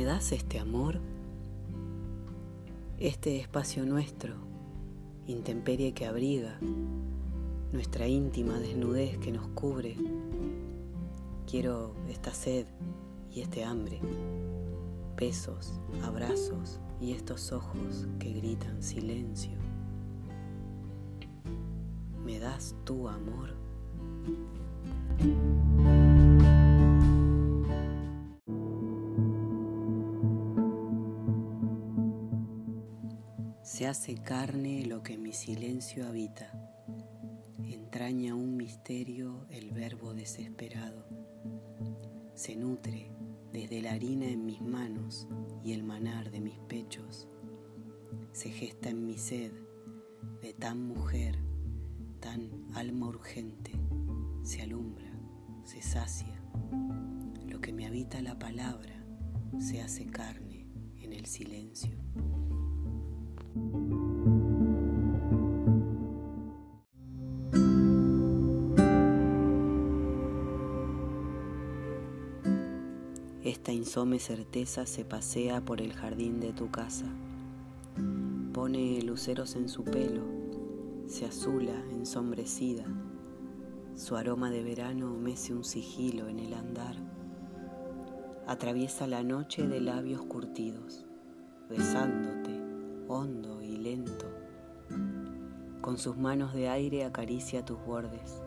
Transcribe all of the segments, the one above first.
das este amor? Este espacio nuestro, intemperie que abriga, nuestra íntima desnudez que nos cubre. Quiero esta sed y este hambre, besos, abrazos y estos ojos que gritan silencio. ¿Me das tu amor? Se hace carne lo que mi silencio habita, entraña un misterio el verbo desesperado, se nutre desde la harina en mis manos y el manar de mis pechos, se gesta en mi sed de tan mujer, tan alma urgente, se alumbra, se sacia, lo que me habita la palabra se hace carne en el silencio. Esta insome certeza se pasea por el jardín de tu casa, pone luceros en su pelo, se azula ensombrecida, su aroma de verano mece un sigilo en el andar, atraviesa la noche de labios curtidos, besándote hondo y lento, con sus manos de aire acaricia tus bordes,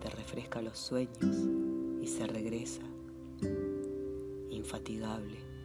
te refresca los sueños y se regresa infatigable.